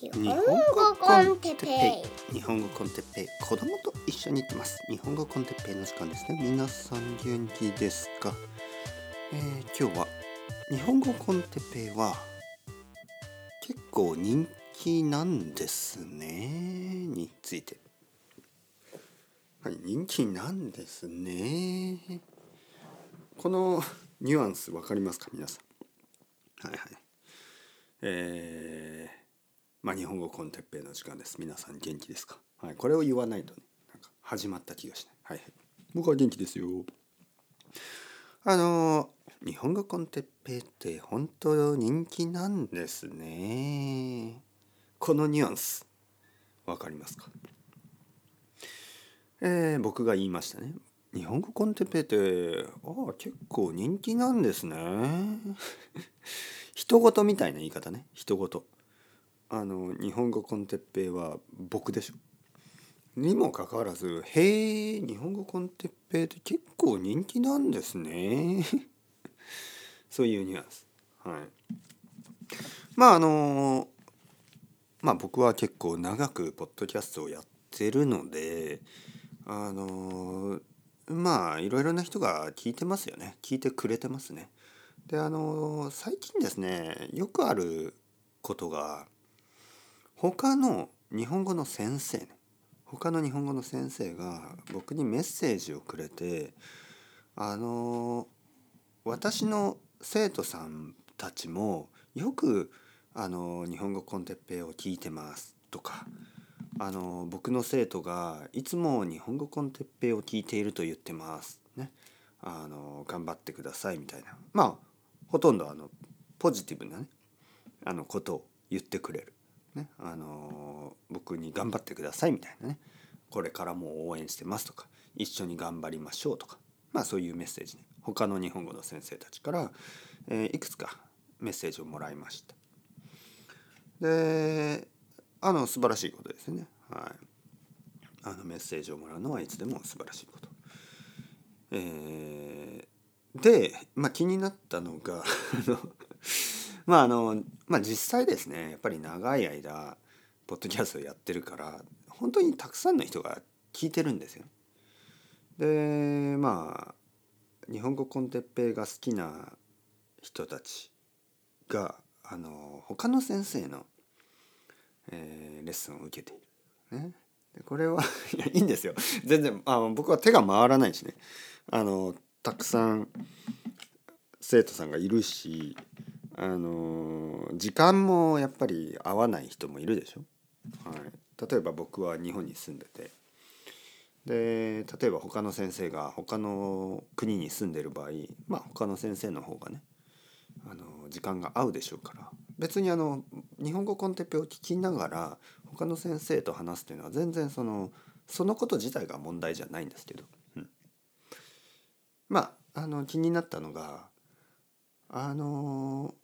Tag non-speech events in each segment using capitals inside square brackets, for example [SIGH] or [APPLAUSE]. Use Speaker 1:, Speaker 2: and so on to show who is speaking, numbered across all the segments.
Speaker 1: 日本語コンテッペイ。日本語コンテッペイ。子供と一緒に行ってます。日本語コンテッペイの時間ですね。皆さん元気ですか、えー、今日は日本語コンテッペイは結構人気なんですね。について。はい人気なんですね。このニュアンス分かりますか？皆さん。はいはい。えー、まあ日本語コンテッペイの時間です。皆さん元気ですか？はい。これを言わないとねなんか始まった気がしない。はい、はい、僕は元気ですよ。あの日本語コンテッペイって本当人気なんですね。このニュアンス分かりますか？えー、僕が言いましたね。日本語コンテッペイってああ結構人気なんですね。[LAUGHS] 人事みたいな言い方ね。人事。あの日本語コンテッペイは僕でしょ？にもかかわらず「へえ日本語コンテッペイって結構人気なんですね」[LAUGHS] そういうニュアンス。はい。まああのまあ僕は結構長くポッドキャストをやってるのであのまあいろいろな人が聞いてますよね。聞いてくれてますね。であの最近ですねよくあることが他の日本語の先生ね他の日本語の先生が僕にメッセージをくれてあの私の生徒さんたちもよくあの日本語コンテッペイを聞いてますとかあの僕の生徒がいつも日本語コンテッペイを聞いていると言ってますね。あの頑張ってくださいみたいな。まあほとんどあのポジティブなねあのことを言ってくれる、ね、あの僕に頑張ってくださいみたいなね。これからも応援してますとか一緒に頑張りましょうとかまあそういうメッセージね。他の日本語の先生たちから、えー、いくつかメッセージをもらいました。であの素晴らしいことですね。はい。あのメッセージをもらうのはいつでも素晴らしいこと。えーで、まあ、気になったのがまああのまあ実際ですねやっぱり長い間ポッドキャストやってるから本当にたくさんの人が聞いてるんですよ。でまあ日本語コンテッペイが好きな人たちがあの他の先生の、えー、レッスンを受けている。ね、これは [LAUGHS] いやいいんですよ全然あ僕は手が回らないしねあのたくさん生徒さんがいるしあの時間もやっぱり合わない人もいるでしょ？はい、例えば僕は日本に住んでて。で例えば他の先生が他の国に住んでる場合まあ他の先生の方がねあの時間が合うでしょうから。別にあの日本語コンテッペを聞きながら他の先生と話すというのは全然そのそのこと自体が問題じゃないんですけど。うん。まああの気になったのがあの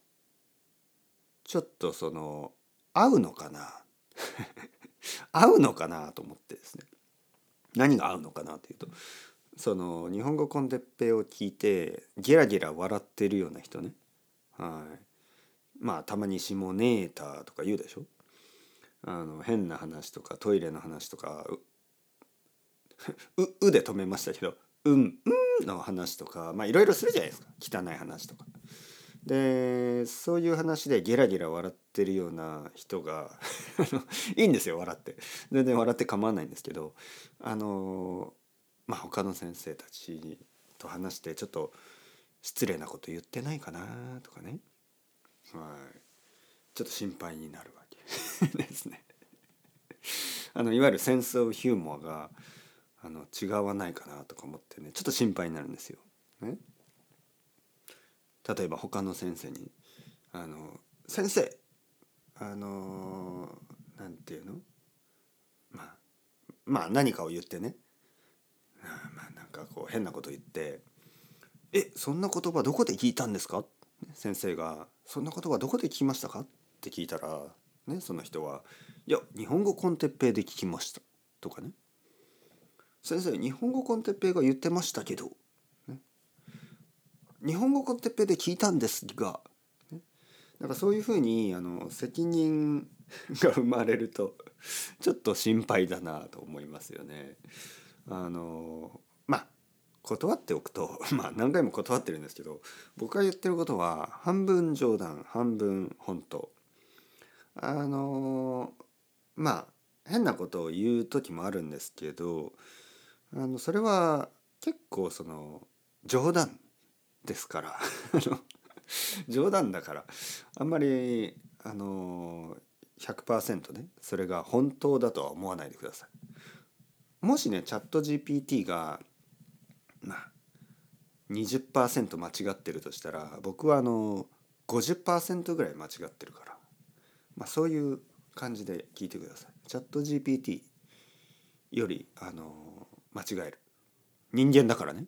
Speaker 1: ちょっとその合うのかな？[LAUGHS] 合うのかなと思ってですね。何が合うのかなというとその日本語コンテッペを聞いてゲラゲラ笑ってるような人ね。はい。まあたまに「下ネーター」とか言うでしょ？あの変な話とかトイレの話とか [LAUGHS] う「う」で止めましたけど「うんうん」の話とかまあいろいろするじゃないですか。汚い話とか。でそういう話でゲラゲラ笑ってるような人が [LAUGHS] いいんですよ笑って。全然笑って構わないんですけどあのまあ他の先生たちと話してちょっと失礼なこと言ってないかなとかね。はい。ちょっと心配になるわけ。[LAUGHS] ですね。あのいわゆるセンス・オブ・ヒューモアがあの違わないかなとか思ってねちょっと心配になるんですよ。ね、例えば他の先生に「あの先生あのなんていうの？まあまあ何かを言ってね。あまあなんかこう変なこと言って「えそんな言葉どこで聞いたんですか?」先生が「そんな言葉どこで聞きましたか?」って聞いたら、ね、その人は「いや日本語コンテッペイで聞きました」とかね。先生日本語コンテッペイが言ってましたけど、日本語コンテッペで聞いたんですが、なんかそういうふうにあの責任が生まれるとちょっと心配だなと思いますよね。あのまあ断っておくと [LAUGHS] まあ何回も断ってるんですけど僕が言ってることは半分冗談半分本当あのまあ変なことを言う時もあるんですけどあのそれは結構その冗談ですから [LAUGHS] 冗談だからあんまりあの100%ねそれが本当だとは思わないでください。もしねチャット GPT がまあ20%間違ってるとしたら僕はあの50%ぐらい間違ってるから、まあ、そういう感じで聞いてください。チャット GPT よりあの間違える人間だからね。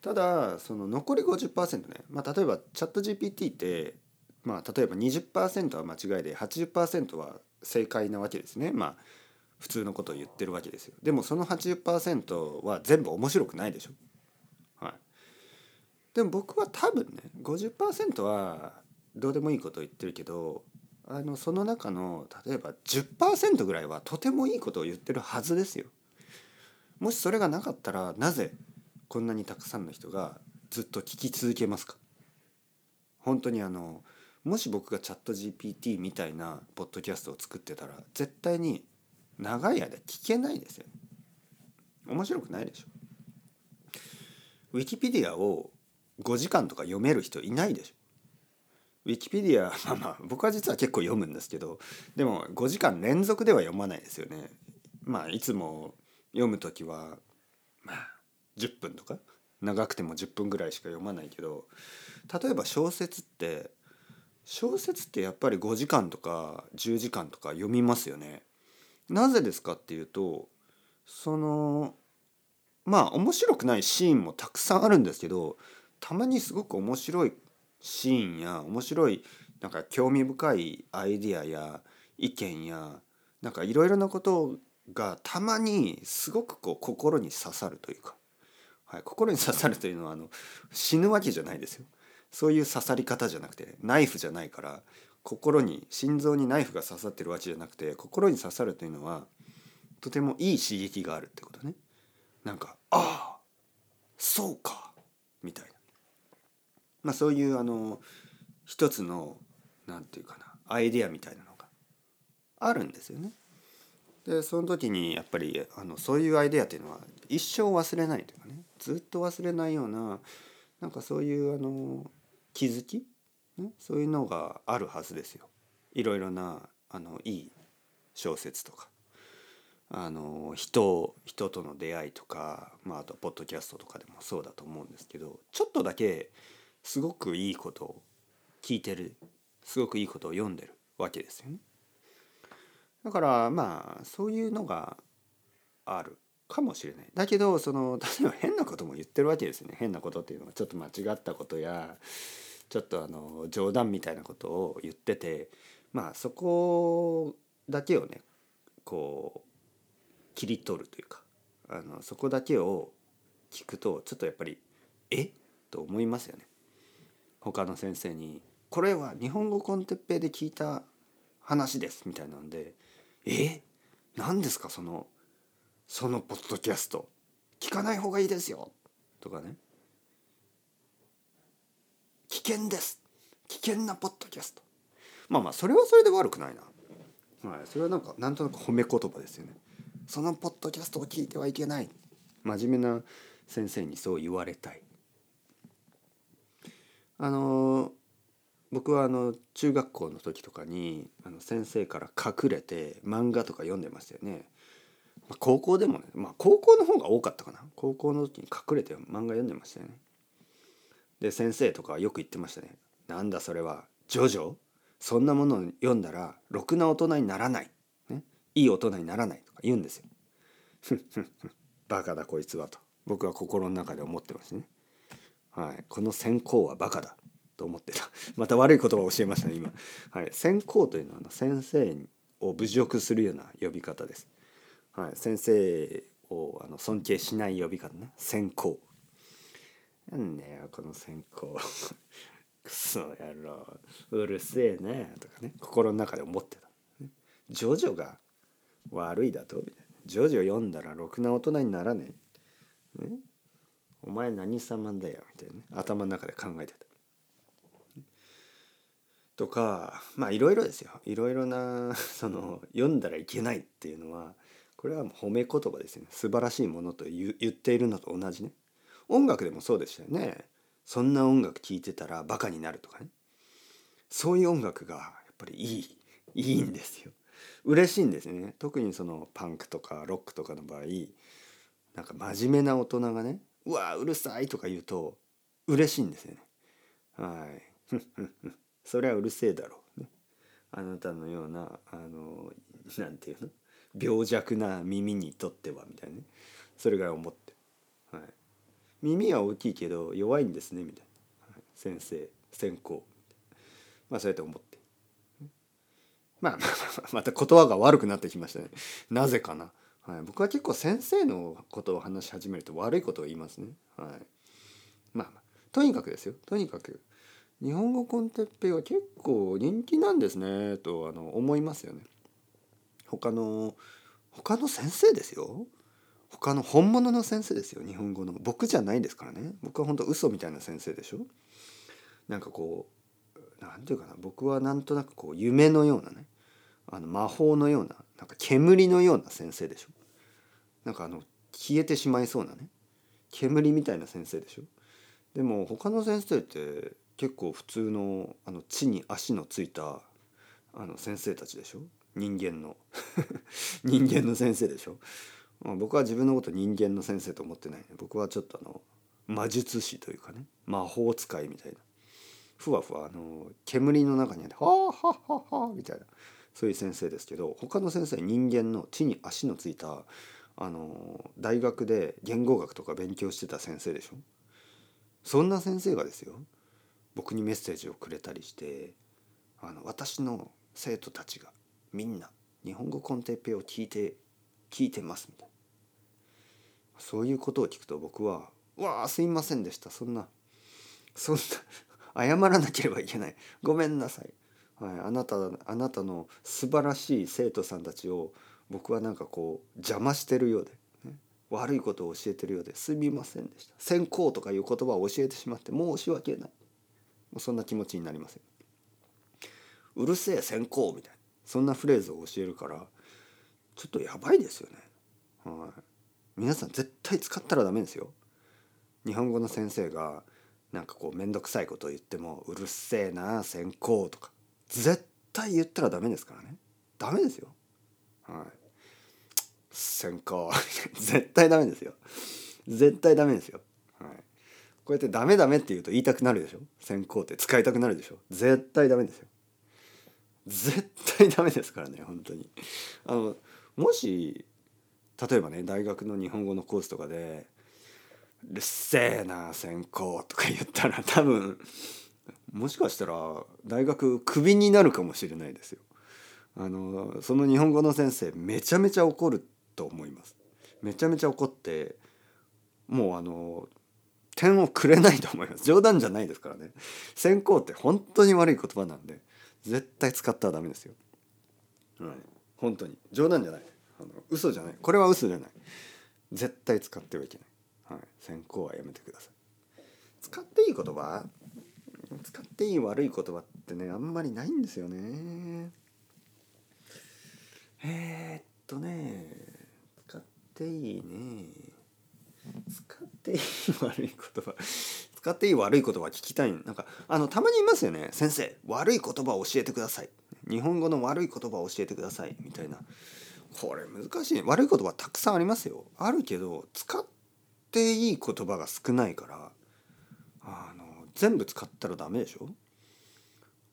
Speaker 1: ただその残り50%ね、まあ、例えばチャット GPT ってまあ例えば20%は間違いで80%は正解なわけですね。まあ普通のことを言ってるわけですよ。でもその80%は全部面白くないでしょ。はい。でも僕は多分ね50%はどうでもいいことを言ってるけどあのその中の例えば10%ぐらいはとてもいいことを言ってるはずですよ。もしそれがなかったらなぜこんなにたくさんの人がずっと聞き続けますか？本当にあのもし僕がチャット GPT みたいなポッドキャストを作ってたら絶対に長い間聞けないですよ、面白くないでしょ。ウィキペディアを5時間とか読める人いないでしょ。ウィキペディアまあまあ僕は実は結構読むんですけどでも5時間連続では読まないですよね。まあいつも読む時はまあ10分とか？長くても10分ぐらいしか読まないけど例えば小説って小説ってやっぱり5時間とか10時間とか読みますよね。なぜですかっていうとそのまあ面白くないシーンもたくさんあるんですけどたまにすごく面白いシーンや面白いなんか興味深いアイディアや意見やなんかいろいろなことがたまにすごくこう心に刺さるというかはい、心に刺さるというのはあの死ぬわけじゃないですよ。そういう刺さり方じゃなくてナイフじゃないから心に心臓にナイフが刺さってるわけじゃなくて心に刺さるというのはとてもいい刺激があるってことね。なんかああそうかみたいな。まあそういうあの一つの何て言うかなアイデアみたいなのがあるんですよね。でその時にやっぱりあのそういうアイデアっていうのは一生忘れないというかねずっと忘れないようななんかそういうあの気づき、ね、そういうのがあるはずですよ。いろいろなあのいい小説とかあの人人との出会いとか、まあ、あとポッドキャストとかでもそうだと思うんですけどちょっとだけすごくいいことを聞いてるすごくいいことを読んでるわけですよね。だからまあそういうのがあるかもしれない。だけどその [LAUGHS] 例えば変なことも言ってるわけですよね。変なことっていうのはちょっと間違ったことやちょっとあの冗談みたいなことを言っててまあそこだけをねこう切り取るというかあのそこだけを聞くとちょっとやっぱりえ？と思いますよね。他の先生に「これは日本語コンテッペイで聞いた話です」みたいなんでえ？何ですか？そのそのポッドキャスト。聞かない方がいいですよ。とかね。危険です。危険なポッドキャスト。まあまあそれはそれで悪くないな、はい、それはなんかなんとなく褒め言葉ですよね。そのポッドキャストを聞いてはいけない。真面目な先生にそう言われたい。あの僕はあの中学校の時とかにあの先生から隠れて漫画とか読んでましたよね。まあ、高校でもね、まあ、高校の方が多かったかな高校の時に隠れて漫画読んでましたよね。で先生とかよく言ってましたね。なんだそれはジョジョ？そんなものを読んだらろくな大人にならない、ね、いい大人にならないとか言うんですよ。[LAUGHS] バカだこいつはと僕は心の中で思ってますね。はい、この先行はバカだと思ってた。[LAUGHS] また悪い言葉を教えましたね今、はい、先行というのは先生を侮辱するような呼び方です、はい、先生をあの尊敬しない呼び方ね。先行。なんだよこの先行。[LAUGHS] クソ野郎。うるせえね。とかね。心の中で思ってた、ジョジョが悪いだと？みたいなジョジョ読んだらろくな大人にならねえ、ね、お前何様だよ？みたいなね。頭の中で考えてた。とかまあいろいろですよ。いろいろな [LAUGHS] その読んだらいけないっていうのはこれは褒め言葉ですよね。素晴らしいものと言っているのと同じね。音楽でもそうでしたよね。そんな音楽聴いてたらバカになるとかね。そういう音楽がやっぱりいいいいんですよ。嬉しいんですね。特にそのパンクとかロックとかの場合なんか真面目な大人がね「うわうるさい」とか言うと嬉しいんですよね。はい。それはうるせえだろう、ね、あなたのようなあのなんていうの？病弱な耳にとってはみたいなね。それぐらい思って、はい、耳は大きいけど弱いんですねみたいな、はい、先生先行。まあそうやって思って。まあまた言葉が悪くなってきましたね。なぜかな、はい、僕は結構先生のことを話し始めると悪いことを言いますね。はい。まあまあとにかくですよ。とにかく日本語コンテッペイは結構人気なんですねとあの思いますよね。他の他の先生ですよ。他の本物の先生ですよ日本語の。僕じゃないですからね。僕は本当嘘みたいな先生でしょ。なんかこう何て言うかな。僕はなんとなくこう夢のようなね。あの魔法のようななんか煙のような先生でしょ。なんかあの消えてしまいそうなね。煙みたいな先生でしょ。でも他の先生って結構普通のあの地に足のついたあの先生たちでしょ？人間の。[LAUGHS] 人間の先生でしょ、まあ、僕は自分のこと人間の先生と思ってない僕はちょっとあの魔術師というかね。魔法使いみたいな。ふわふわあの煙の中にあって「はあはあはあはあ」みたいな。そういう先生ですけど他の先生人間の地に足のついたあの大学で言語学とか勉強してた先生でしょ？そんな先生がですよ。僕にメッセージをくれたりしてあの私の生徒たちがみんな日本語コンテッペを聞いて聞いてますみたいな。そういうことを聞くと僕は「わあすいませんでした。そんなそんな謝らなければいけない。ごめんなさい」はい、あなたあなたの素晴らしい生徒さんたちを僕はなんかこう邪魔してるようで、ね、悪いことを教えてるようですみませんでした。先行とかいう言葉を教えてしまって申し訳ない。そんな気持ちになりませんうるせえ先行みたいなそんなフレーズを教えるからちょっとやばいですよね。はい、皆さん絶対使ったらダメですよ。日本語の先生がなんかこう面倒くさいことを言っても「うるせえな先行」とか絶対言ったらダメですからね。ダメですよ。はい。先行 [LAUGHS] 絶対ダメですよ。絶対ダメですよ。こうやってダメダメって言うと言いたくなるでしょ？先行って使いたくなるでしょ？絶対ダメですよ。絶対ダメですからね本当にあのもし例えばね大学の日本語のコースとかで「うっせえな専攻」とか言ったら多分もしかしたら大学クビになるかもしれないですよ。あのその日本語の先生めちゃめちゃ怒ると思います。めちゃめちゃ怒ってもうあの点をくれないと思います。冗談じゃないですからね。先行って本当に悪い言葉なんで絶対使ったらダメですよ。はい、本当に。冗談じゃない。あの嘘じゃない。これは嘘じゃない。絶対使ってはいけない、はい、先行はやめてください。使っていい言葉？使っていい悪い言葉ってねあんまりないんですよね。えー、っとね使っていいね。使っていい悪い言葉使っていい悪い言葉聞きたい。なんかあのたまにいますよね。先生悪い言葉を教えてください。日本語の悪い言葉を教えてください。みたいな。これ難しい悪い言葉たくさんありますよ。あるけど使っていい言葉が少ないからあの全部使ったらダメでしょ？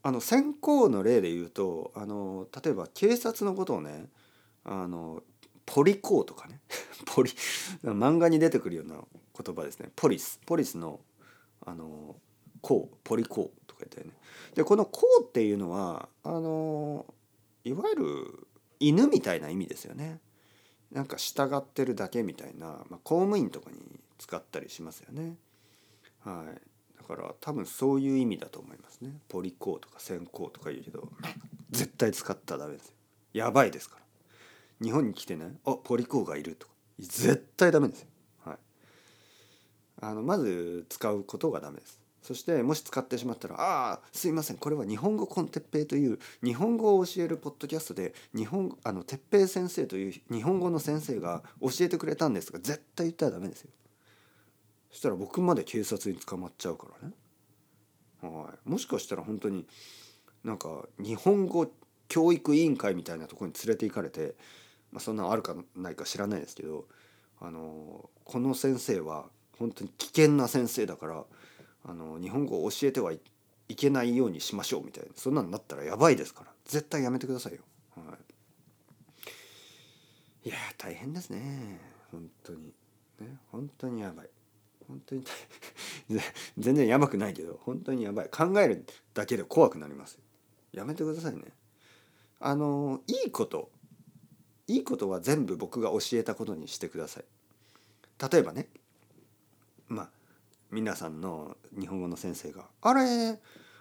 Speaker 1: あの先行の例で言うとあの例えば警察のことをねあのポリコーとかね。[LAUGHS] ポリ漫画に出てくるような言葉ですね。ポリス。ポリスのあのこうポリコーとか言ったよね。でこのこうっていうのはあのいわゆる犬みたいな意味ですよね。なんか従ってるだけみたいな、まあ、公務員とかに使ったりしますよね。はい、だから多分そういう意味だと思いますね。ポリコーとか先行とか言うけど絶対使ったらダメですよ。やばいですから。日本に来てねあポリコーがいるとか。絶対ダメですよ。はい。あのまず使うことがダメです。そしてもし使ってしまったら「ああすいません。これは日本語コンテッペイという日本語を教えるポッドキャストで日本あの鉄平先生という日本語の先生が教えてくれたんですが絶対言ったらダメですよ。そしたら僕まで警察に捕まっちゃうからね。はい、もしかしたら本当になんか日本語教育委員会みたいなところに連れて行かれて、まあ、そんなのあるかないか知らないですけどあのこの先生は本当に危険な先生だからあの日本語を教えてはいけないようにしましょうみたいな。そんなのなったらやばいですから。絶対やめてくださいよ。はい、いや大変ですね。本当に。ね本当にやばい。本当に [LAUGHS] 全然やばくないけど本当にやばい。考えるだけで怖くなります。やめてくださいね。あのいいこといいことは全部僕が教えたことにしてください。例えばねまあ皆さんの日本語の先生が「あれ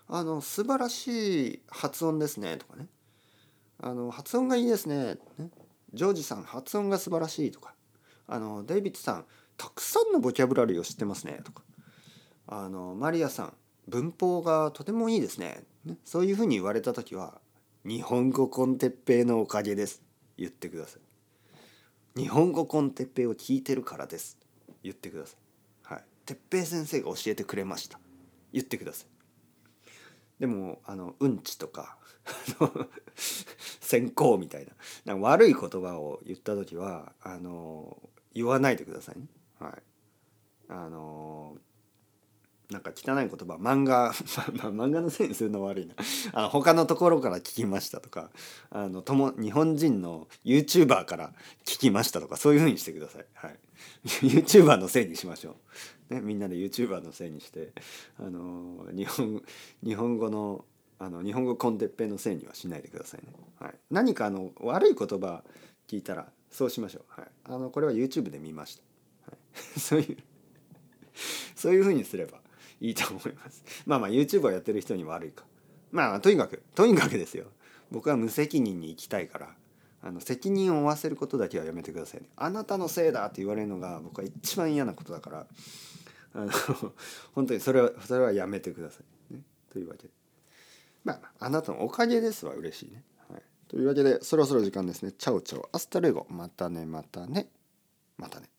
Speaker 1: あの素晴らしい発音ですね」とかね「あの発音がいいですね」ね「ジョージさん発音が素晴らしい」とか「あのデイビッドさんたくさんのボキャブラリーを知ってますね」とか「あのマリアさん文法がとてもいいですね」ね。そういうふうに言われた時は「日本語コンテッペイのおかげです」言ってください。日本語コンテッペイを聞いてるからです。言ってください。はい。哲平先生が教えてくれました。言ってください。でもあのうんちとか [LAUGHS] 先行みたいななんか悪い言葉を言った時はあの言わないでくださいね。はい。あのなんか汚い言葉漫画、[LAUGHS] 漫画のせいにするの悪いな。あの他のところから聞きましたとかあのとも日本人の YouTuber から聞きましたとかそういうふうにしてください、はい、[LAUGHS] YouTuber のせいにしましょう、ね、みんなで YouTuber のせいにしてあの日本日本語のあの日本語コンテッペのせいにはしないでくださいね、はい、何かあの悪い言葉聞いたらそうしましょう、はい、あのこれは YouTube で見ました、はい、[LAUGHS] そういうそういうふうにすれば。いいと思います。[LAUGHS] まあまあ YouTube をやってる人に悪いか。まあとにかくとにかくですよ。僕は無責任に生きたいからあの責任を負わせることだけはやめてくださいね。あなたのせいだって言われるのが僕は一番嫌なことだから。あの [LAUGHS] 本当にそれはそれはやめてくださいね。というわけで。まああなたのおかげですわ嬉しいね、はい、というわけでそろそろ時間ですね。チャオチャオ。 Hasta luego。またねまたね。またね。